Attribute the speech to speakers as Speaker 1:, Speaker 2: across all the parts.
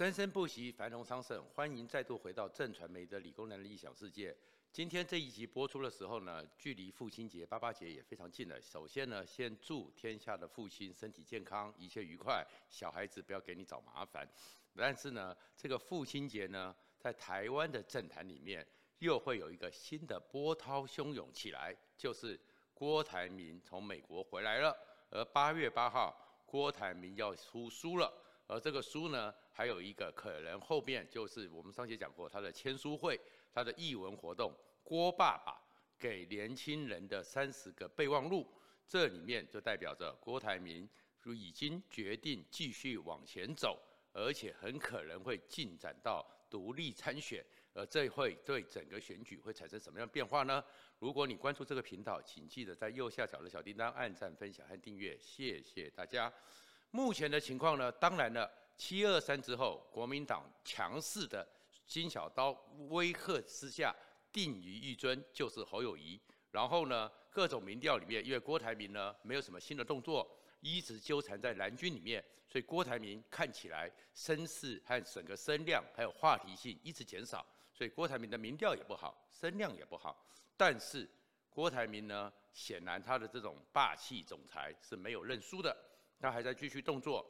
Speaker 1: 生生不息，繁荣昌盛。欢迎再度回到正传媒的理工男的异想世界。今天这一集播出的时候呢，距离父亲节、八八节也非常近了。首先呢，先祝天下的父亲身体健康，一切愉快，小孩子不要给你找麻烦。但是呢，这个父亲节呢，在台湾的政坛里面又会有一个新的波涛汹涌起来，就是郭台铭从美国回来了，而八月八号，郭台铭要出书了。而这个书呢，还有一个可能后面就是我们上节讲过他的签书会，他的译文活动，郭爸爸给年轻人的三十个备忘录，这里面就代表着郭台铭就已经决定继续往前走，而且很可能会进展到独立参选，而这会对整个选举会产生什么样的变化呢？如果你关注这个频道，请记得在右下角的小叮当按赞、分享和订阅，谢谢大家。目前的情况呢，当然了，七二三之后，国民党强势的金小刀威吓之下，定于一尊就是侯友谊。然后呢，各种民调里面，因为郭台铭呢没有什么新的动作，一直纠缠在蓝军里面，所以郭台铭看起来声势和整个声量还有话题性一直减少，所以郭台铭的民调也不好，声量也不好。但是郭台铭呢，显然他的这种霸气总裁是没有认输的。他还在继续动作，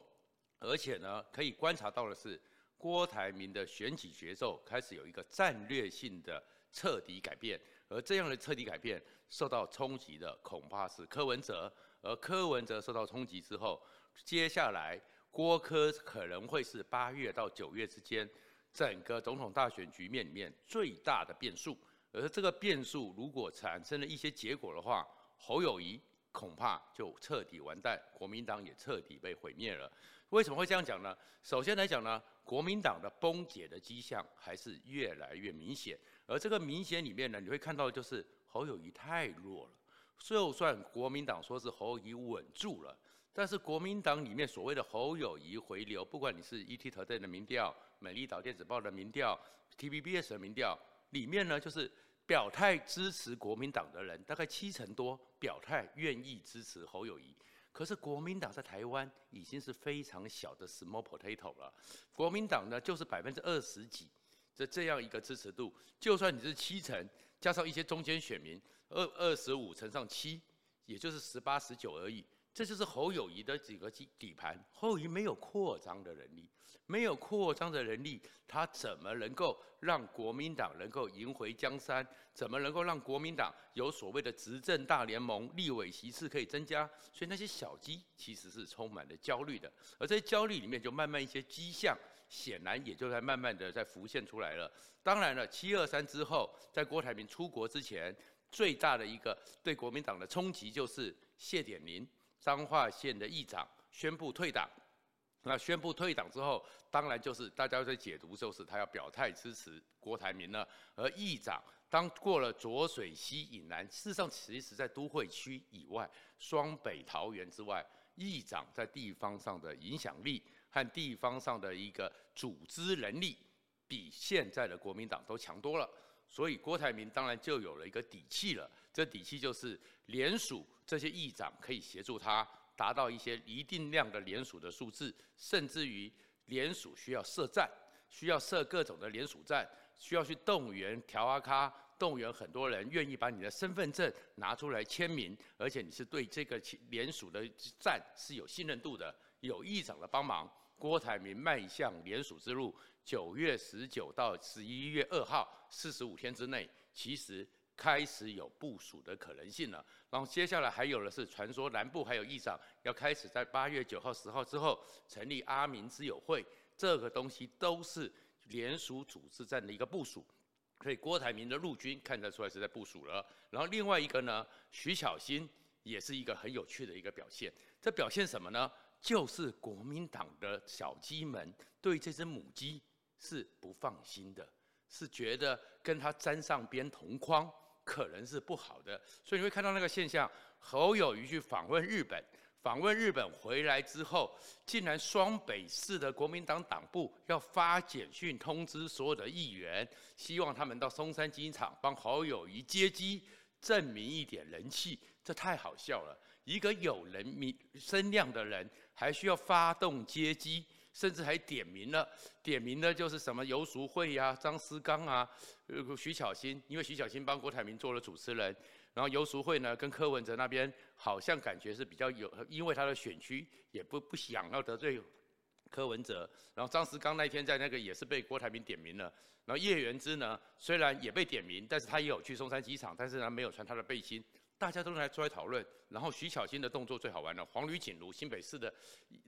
Speaker 1: 而且呢，可以观察到的是，郭台铭的选举节奏开始有一个战略性的彻底改变，而这样的彻底改变受到冲击的恐怕是柯文哲，而柯文哲受到冲击之后，接下来郭柯可能会是八月到九月之间整个总统大选局面里面最大的变数，而这个变数如果产生了一些结果的话，侯友谊。恐怕就彻底完蛋，国民党也彻底被毁灭了。为什么会这样讲呢？首先来讲呢，国民党的崩解的迹象还是越来越明显。而这个明显里面呢，你会看到就是侯友谊太弱了。就算国民党说是侯友谊稳住了，但是国民党里面所谓的侯友谊回流，不管你是 ETtoday 的民调、美丽岛电子报的民调、TVBS 的民调，里面呢就是。表态支持国民党的人大概七成多，表态愿意支持侯友宜。可是国民党在台湾已经是非常小的 small potato 了。国民党呢就是百分之二十几的这样一个支持度，就算你是七成，加上一些中间选民，二二十五乘上七，也就是十八十九而已。这就是侯友宜的几个底底盘。侯友宜没有扩张的能力，没有扩张的能力，他怎么能够让国民党能够赢回江山？怎么能够让国民党有所谓的执政大联盟、立委席次可以增加？所以那些小鸡其实是充满了焦虑的。而在焦虑里面，就慢慢一些迹象，显然也就在慢慢的在浮现出来了。当然了，七二三之后，在郭台铭出国之前，最大的一个对国民党的冲击就是谢点林。彰化县的议长宣布退党，那宣布退党之后，当然就是大家在解读，就是他要表态支持郭台铭了。而议长当过了浊水溪以南，事实上其实在都会区以外，双北桃园之外，议长在地方上的影响力和地方上的一个组织能力，比现在的国民党都强多了。所以郭台铭当然就有了一个底气了，这底气就是联署这些议长可以协助他达到一些一定量的联署的数字，甚至于联署需要设站，需要设各种的联署站，需要去动员调阿卡，动员很多人愿意把你的身份证拿出来签名，而且你是对这个联署的站是有信任度的，有议长的帮忙。郭台铭迈向联署之路，九月十九到十一月二号，四十五天之内，其实开始有部署的可能性了。然后接下来还有的是传说，南部还有议长要开始在八月九号、十号之后成立阿明之友会，这个东西都是联署组织战的一个部署。所以郭台铭的陆军看得出来是在部署了。然后另外一个呢，徐巧芯也是一个很有趣的一个表现。这表现什么呢？就是国民党的小鸡们对这只母鸡是不放心的，是觉得跟它沾上边同框可能是不好的，所以你会看到那个现象。侯友谊去访问日本，访问日本回来之后，竟然双北市的国民党党部要发简讯通知所有的议员，希望他们到松山机场帮侯友谊接机，证明一点人气。这太好笑了。一个有人民声量的人，还需要发动接机，甚至还点名了，点名的就是什么游淑慧呀、张思刚啊、呃徐巧芯，因为徐巧芯帮郭台铭做了主持人，然后游淑慧呢跟柯文哲那边好像感觉是比较有，因为他的选区也不不想要得罪柯文哲，然后张思刚那天在那个也是被郭台铭点名了，然后叶元之呢虽然也被点名，但是他也有去松山机场，但是呢没有穿他的背心。大家都来出来讨论，然后徐巧芯的动作最好玩了。黄吕锦如新北市的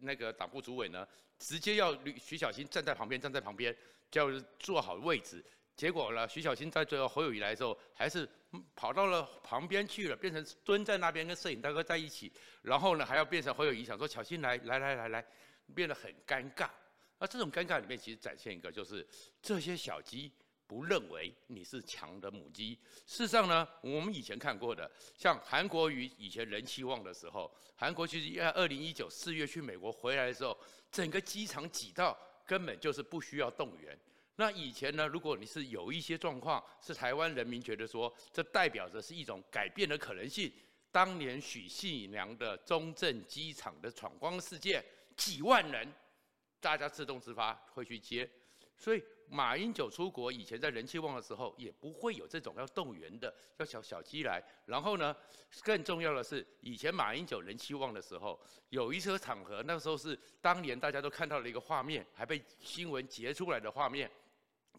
Speaker 1: 那个党部主委呢，直接要吕徐巧芯站在旁边，站在旁边，叫坐好位置。结果呢，徐小新在最后侯友宜来的时候，还是跑到了旁边去了，变成蹲在那边跟摄影大哥在一起。然后呢，还要变成侯友宜想说小新来来来来来，变得很尴尬。那这种尴尬里面，其实展现一个就是这些小鸡。不认为你是强的母鸡。事实上呢，我们以前看过的，像韩国瑜以前人气旺的时候，韩国其实在二零一九四月去美国回来的时候，整个机场挤到根本就是不需要动员。那以前呢，如果你是有一些状况，是台湾人民觉得说，这代表着是一种改变的可能性。当年许信良的中正机场的闯关事件，几万人，大家自动自发会去接，所以。马英九出国以前在人气旺的时候，也不会有这种要动员的，要小小鸡来。然后呢，更重要的是，以前马英九人气旺的时候，有一些场合，那时候是当年大家都看到了一个画面，还被新闻截出来的画面，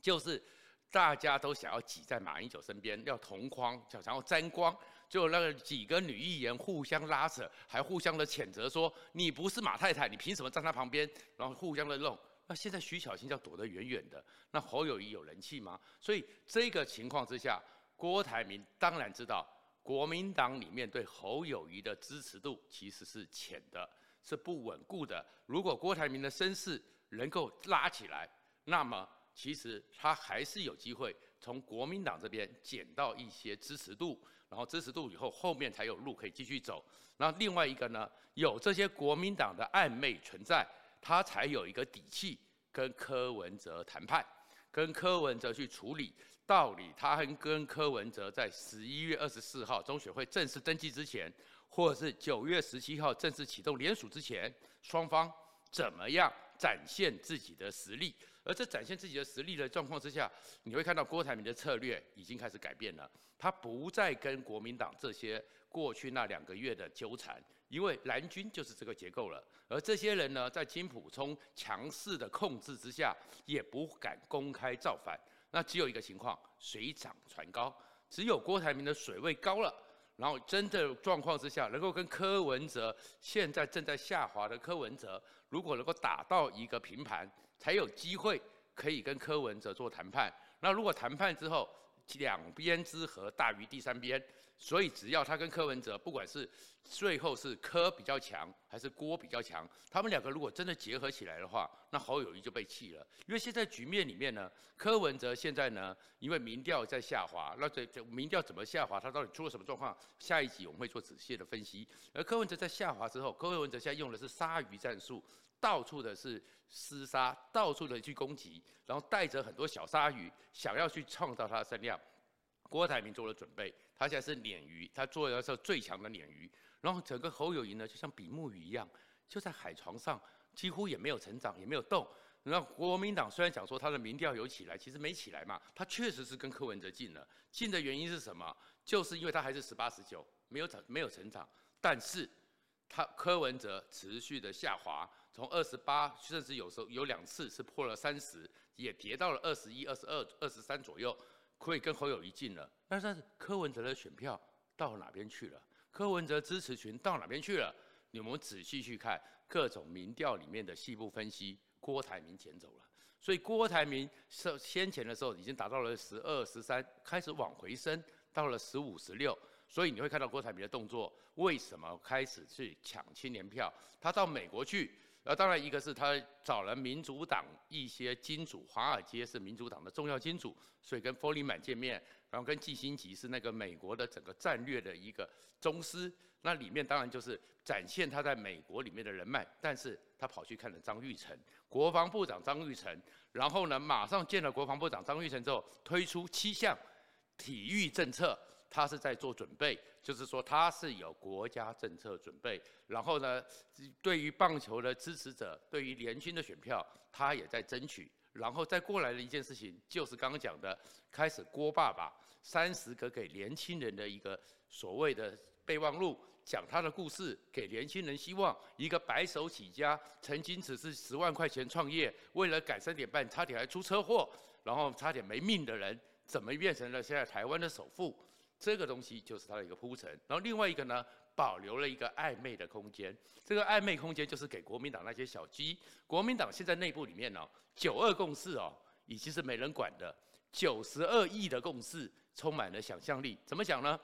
Speaker 1: 就是大家都想要挤在马英九身边，要同框，想想要沾光，就那个几个女议员互相拉扯，还互相的谴责说：“你不是马太太，你凭什么站他旁边？”然后互相的弄。那现在徐巧芯要躲得远远的，那侯友宜有人气吗？所以这个情况之下，郭台铭当然知道国民党里面对侯友宜的支持度其实是浅的，是不稳固的。如果郭台铭的声势能够拉起来，那么其实他还是有机会从国民党这边捡到一些支持度，然后支持度以后后面才有路可以继续走。那另外一个呢，有这些国民党的暧昧存在。他才有一个底气跟柯文哲谈判，跟柯文哲去处理。道理他还跟柯文哲在十一月二十四号中选会正式登记之前，或者是九月十七号正式启动联署之前，双方怎么样展现自己的实力？而这展现自己的实力的状况之下，你会看到郭台铭的策略已经开始改变了，他不再跟国民党这些过去那两个月的纠缠。因为蓝军就是这个结构了，而这些人呢，在金普聪强势的控制之下，也不敢公开造反。那只有一个情况，水涨船高。只有郭台铭的水位高了，然后真的状况之下，能够跟柯文哲现在正在下滑的柯文哲，如果能够打到一个平盘，才有机会可以跟柯文哲做谈判。那如果谈判之后，两边之和大于第三边。所以，只要他跟柯文哲，不管是最后是柯比较强，还是郭比较强，他们两个如果真的结合起来的话，那侯友宜就被弃了。因为现在局面里面呢，柯文哲现在呢，因为民调在下滑，那这这民调怎么下滑？他到底出了什么状况？下一集我们会做仔细的分析。而柯文哲在下滑之后，柯文哲现在用的是鲨鱼战术，到处的是厮杀，到处的去攻击，然后带着很多小鲨鱼，想要去创造它的声量。郭台铭做了准备，他现在是鲶鱼，他做的是最强的鲶鱼。然后整个侯友宜呢，就像比目鱼一样，就在海床上，几乎也没有成长，也没有动。那国民党虽然讲说他的民调有起来，其实没起来嘛。他确实是跟柯文哲近了，近的原因是什么？就是因为他还是十八十九，没有长，没有成长。但是他柯文哲持续的下滑，从二十八，甚至有时候有两次是破了三十，也跌到了二十一、二十二、二十三左右。可以跟侯友宜近了，但是柯文哲的选票到哪边去了？柯文哲支持群到哪边去了？你们仔细去看各种民调里面的细部分析，郭台铭捡走了。所以郭台铭是先前的时候已经达到了十二、十三，开始往回升到了十五、十六。所以你会看到郭台铭的动作，为什么开始去抢青年票？他到美国去。那当然，一个是他找了民主党一些金主，华尔街是民主党的重要金主，所以跟弗里曼见面，然后跟季辛吉是那个美国的整个战略的一个宗师，那里面当然就是展现他在美国里面的人脉，但是他跑去看了张玉成，国防部长张玉成，然后呢，马上见了国防部长张玉成之后，推出七项体育政策。他是在做准备，就是说他是有国家政策准备。然后呢，对于棒球的支持者，对于年轻的选票，他也在争取。然后再过来的一件事情，就是刚刚讲的，开始郭爸爸三十个给年轻人的一个所谓的备忘录，讲他的故事，给年轻人希望。一个白手起家，曾经只是十万块钱创业，为了赶三点半，差点还出车祸，然后差点没命的人，怎么变成了现在台湾的首富？这个东西就是它的一个铺陈。然后另外一个呢，保留了一个暧昧的空间。这个暧昧空间就是给国民党那些小鸡。国民党现在内部里面呢、哦，九二共识哦，已经是没人管的。九十二亿的共识充满了想象力。怎么讲呢？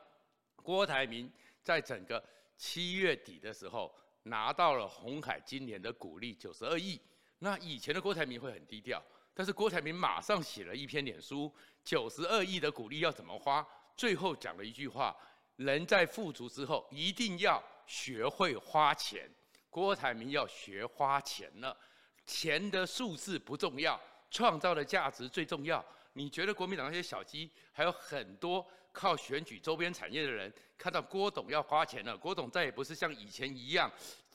Speaker 1: 郭台铭在整个七月底的时候拿到了鸿海今年的股利九十二亿。那以前的郭台铭会很低调，但是郭台铭马上写了一篇脸书，九十二亿的股利要怎么花？最后讲了一句话。人在富足之后，一定要学会花钱。郭台铭要学花钱了，钱的数字不重要，创造的价值最重要。你觉得国民党那些小鸡，还有很多靠选举周边产业的人，看到郭董要花钱了，郭董再也不是像以前一样，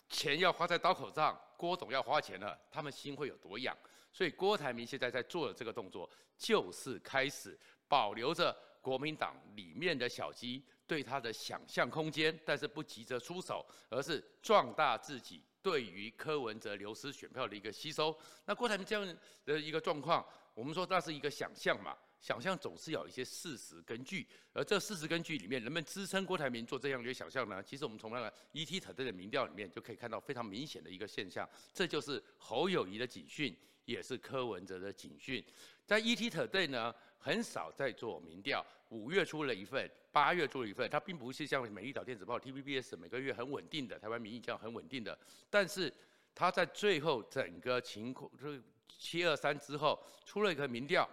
Speaker 1: 钱要花在刀口上，郭董要花钱了，他们心会有多痒？所以郭台铭现在在做的这个动作，就是开始保留着国民党里面的小鸡。对他的想象空间，但是不急着出手，而是壮大自己对于柯文哲流失选票的一个吸收。那郭台铭这样的一个状况，我们说那是一个想象嘛，想象总是有一些事实根据，而这事实根据里面，能不能支撑郭台铭做这样的一个想象呢？其实我们从那个 ET 团队的民调里面就可以看到非常明显的一个现象，这就是侯友宜的警讯，也是柯文哲的警讯。在 ET 团队呢，很少在做民调，五月出了一份。八月做了一份，它并不是像《美丽岛电子报》TVBS 每个月很稳定的台湾民意这样很稳定的，但是它在最后整个情况，就是七二三之后出了一个民调，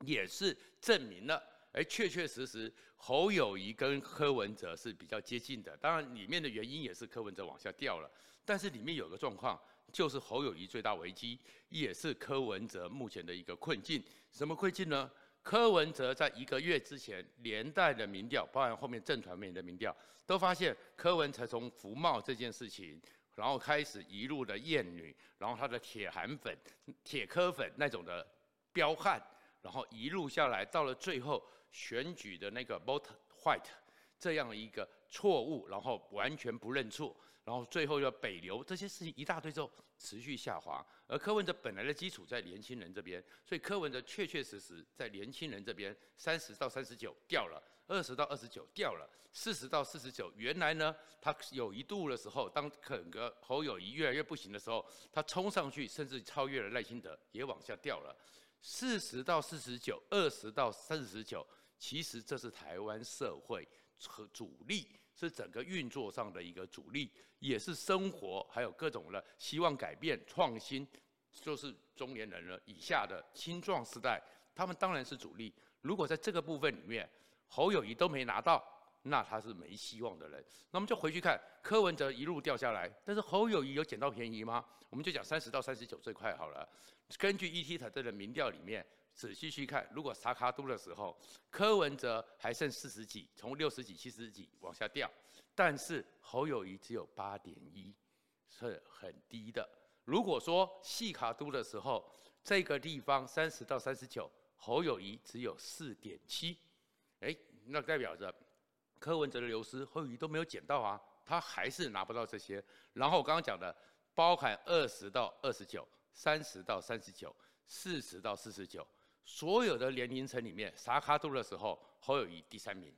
Speaker 1: 也是证明了，哎，确确实实侯友宜跟柯文哲是比较接近的。当然里面的原因也是柯文哲往下掉了，但是里面有个状况，就是侯友宜最大危机，也是柯文哲目前的一个困境。什么困境呢？柯文哲在一个月之前连带的民调，包含后面正团面的民调，都发现柯文哲从服贸这件事情，然后开始一路的厌女，然后他的铁韩粉、铁柯粉那种的彪悍，然后一路下来到了最后选举的那个 vote white 这样一个错误，然后完全不认错。然后最后要北流，这些事情一大堆之后持续下滑，而柯文哲本来的基础在年轻人这边，所以柯文哲确确实实在年轻人这边三十到三十九掉了，二十到二十九掉了，四十到四十九，原来呢他有一度的时候，当整个侯友宜越来越不行的时候，他冲上去甚至超越了赖清德，也往下掉了，四十到四十九，二十到三十九，其实这是台湾社会和主力。是整个运作上的一个主力，也是生活还有各种的希望改变创新，就是中年人了以下的青壮时代，他们当然是主力。如果在这个部分里面，侯友谊都没拿到，那他是没希望的人。那我们就回去看柯文哲一路掉下来，但是侯友谊有捡到便宜吗？我们就讲三十到三十九这块好了。根据 ETtoday 的民调里面。仔细去看，如果撒卡都的时候，柯文哲还剩四十几，从六十几、七十几往下掉，但是侯友谊只有八点一，是很低的。如果说细卡都的时候，这个地方三十到三十九，侯友谊只有四点七，哎，那代表着柯文哲的流失，侯友宜都没有捡到啊，他还是拿不到这些。然后我刚刚讲的，包含二十到二十九、三十到三十九、四十到四十九。所有的年龄层里面，撒卡都的时候，侯友谊第三名；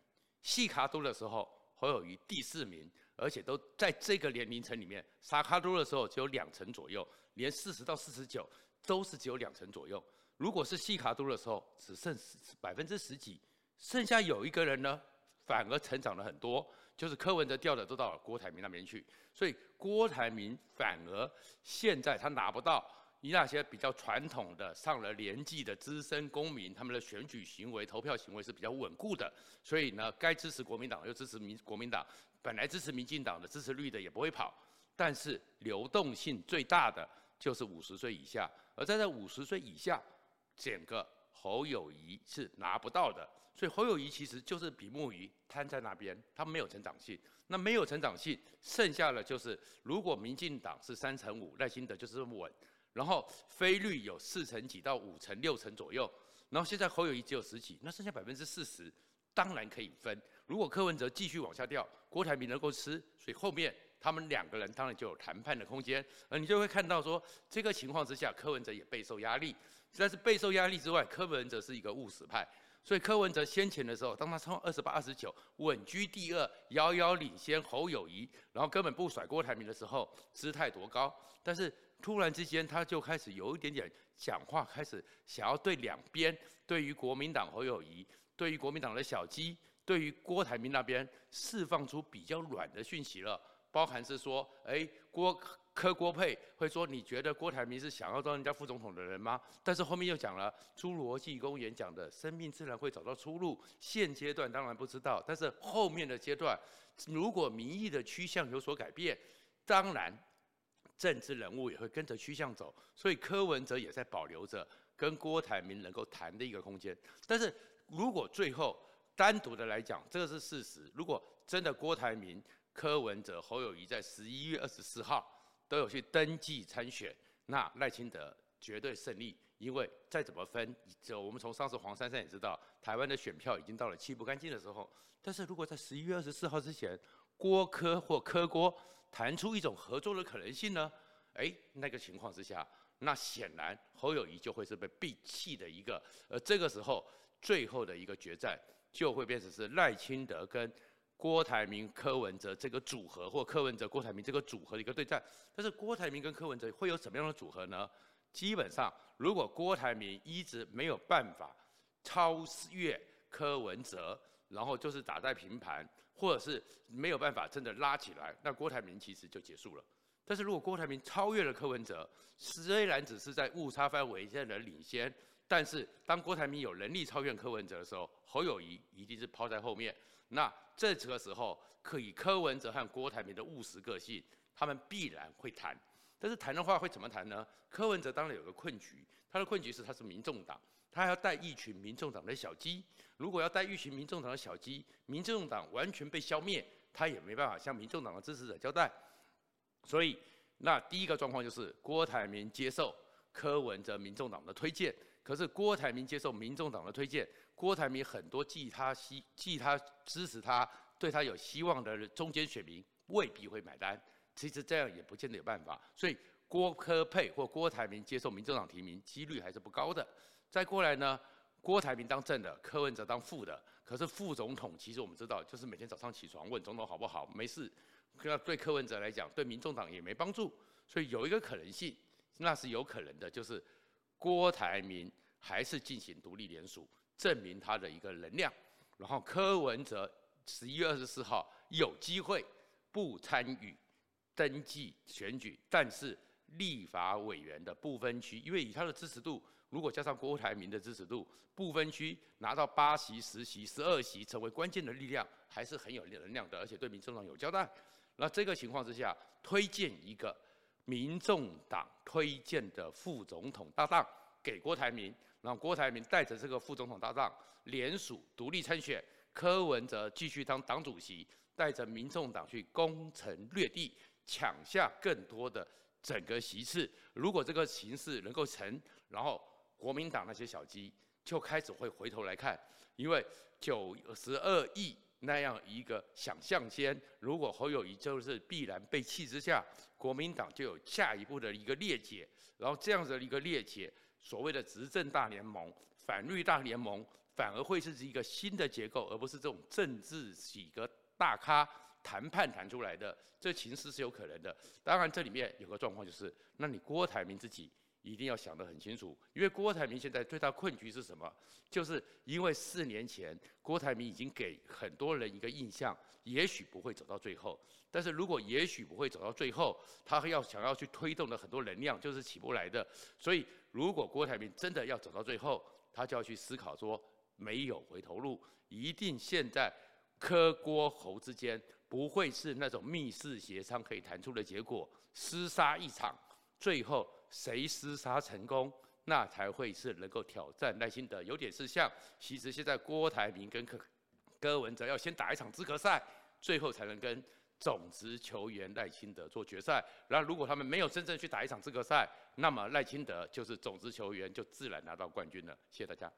Speaker 1: 细卡都的时候，侯友谊第四名，而且都在这个年龄层里面，撒卡都的时候只有两成左右，连四十到四十九都是只有两成左右。如果是细卡都的时候，只剩百分之十几，剩下有一个人呢，反而成长了很多，就是柯文哲掉的都到郭台铭那边去，所以郭台铭反而现在他拿不到。你那些比较传统的上了年纪的资深公民，他们的选举行为、投票行为是比较稳固的，所以呢，该支持国民党又支持民国民党，本来支持民进党的支持率的也不会跑。但是流动性最大的就是五十岁以下，而在这五十岁以下，整个侯友宜是拿不到的。所以侯友宜其实就是比目鱼摊在那边，他没有成长性。那没有成长性，剩下的就是如果民进党是三成五，赖清德就是稳，然后非绿有四成几到五成六成左右，然后现在侯友宜只有十几，那剩下百分之四十，当然可以分。如果柯文哲继续往下掉，郭台铭能够吃，所以后面。他们两个人当然就有谈判的空间，而你就会看到说，这个情况之下，柯文哲也备受压力。但是备受压力之外，柯文哲是一个务实派，所以柯文哲先前的时候，当他冲二十八、二十九稳居第二，遥遥领先侯友宜，然后根本不甩郭台铭的时候，姿态多高。但是突然之间，他就开始有一点点讲话，开始想要对两边，对于国民党侯友宜，对于国民党的小鸡，对于郭台铭那边释放出比较软的讯息了。包含是说，哎，郭柯郭佩会说，你觉得郭台铭是想要当人家副总统的人吗？但是后面又讲了，侏罗纪公园讲的，生命自然会找到出路。现阶段当然不知道，但是后面的阶段，如果民意的趋向有所改变，当然政治人物也会跟着趋向走。所以柯文哲也在保留着跟郭台铭能够谈的一个空间。但是如果最后单独的来讲，这个是事实。如果真的郭台铭，柯文哲、侯友宜在十一月二十四号都有去登记参选，那赖清德绝对胜利，因为再怎么分，就我们从上次黄珊珊也知道，台湾的选票已经到了七不干净的时候。但是如果在十一月二十四号之前，郭柯或柯郭谈出一种合作的可能性呢？哎，那个情况之下，那显然侯友宜就会是被逼弃的一个，而这个时候最后的一个决战就会变成是赖清德跟。郭台铭、柯文哲这个组合，或柯文哲、郭台铭这个组合的一个对战，但是郭台铭跟柯文哲会有什么样的组合呢？基本上，如果郭台铭一直没有办法超越柯文哲，然后就是打在平盘，或者是没有办法真的拉起来，那郭台铭其实就结束了。但是如果郭台铭超越了柯文哲，虽然只是在误差范围内的领先，但是当郭台铭有能力超越柯文哲的时候，侯友宜一定是抛在后面。那这个时候，可以柯文哲和郭台铭的务实个性，他们必然会谈。但是谈的话会怎么谈呢？柯文哲当然有个困局，他的困局是他是民众党，他要带一群民众党的小鸡。如果要带一群民众党的小鸡，民众党完全被消灭，他也没办法向民众党的支持者交代。所以，那第一个状况就是郭台铭接受柯文哲民众党的推荐。可是郭台铭接受民众党的推荐，郭台铭很多寄他希、寄他支持他、对他有希望的中间选民未必会买单。其实这样也不见得有办法。所以郭柯配或郭台铭接受民众党提名几率还是不高的。再过来呢，郭台铭当正的，柯文哲当副的。可是副总统其实我们知道，就是每天早上起床问总统好不好，没事。那对柯文哲来讲，对民众党也没帮助。所以有一个可能性，那是有可能的，就是。郭台铭还是进行独立联署，证明他的一个能量。然后柯文哲十一月二十四号有机会不参与登记选举，但是立法委员的不分区，因为以他的支持度，如果加上郭台铭的支持度，不分区拿到八席、十席、十二席，成为关键的力量，还是很有能量的，而且对民众党有交代。那这个情况之下，推荐一个。民众党推荐的副总统搭档给郭台铭，然后郭台铭带着这个副总统搭档联署独立参选，柯文哲继续当党主席，带着民众党去攻城略地，抢下更多的整个席次。如果这个形势能够成，然后国民党那些小鸡就开始会回头来看，因为九十二亿。那样一个想象间，如果侯友宜就是必然被弃之下，国民党就有下一步的一个裂解，然后这样子的一个裂解，所谓的执政大联盟、反绿大联盟，反而会是一个新的结构，而不是这种政治几个大咖谈判谈出来的，这情势是有可能的。当然，这里面有个状况就是，那你郭台铭自己。一定要想得很清楚，因为郭台铭现在最大困局是什么？就是因为四年前郭台铭已经给很多人一个印象，也许不会走到最后。但是如果也许不会走到最后，他要想要去推动的很多能量就是起不来的。所以如果郭台铭真的要走到最后，他就要去思考说，没有回头路，一定现在柯郭侯之间不会是那种密室协商可以谈出的结果，厮杀一场，最后。谁厮杀成功，那才会是能够挑战赖清德。有点是像，其实现在郭台铭跟柯柯文哲要先打一场资格赛，最后才能跟种子球员赖清德做决赛。然后如果他们没有真正去打一场资格赛，那么赖清德就是种子球员，就自然拿到冠军了。谢谢大家。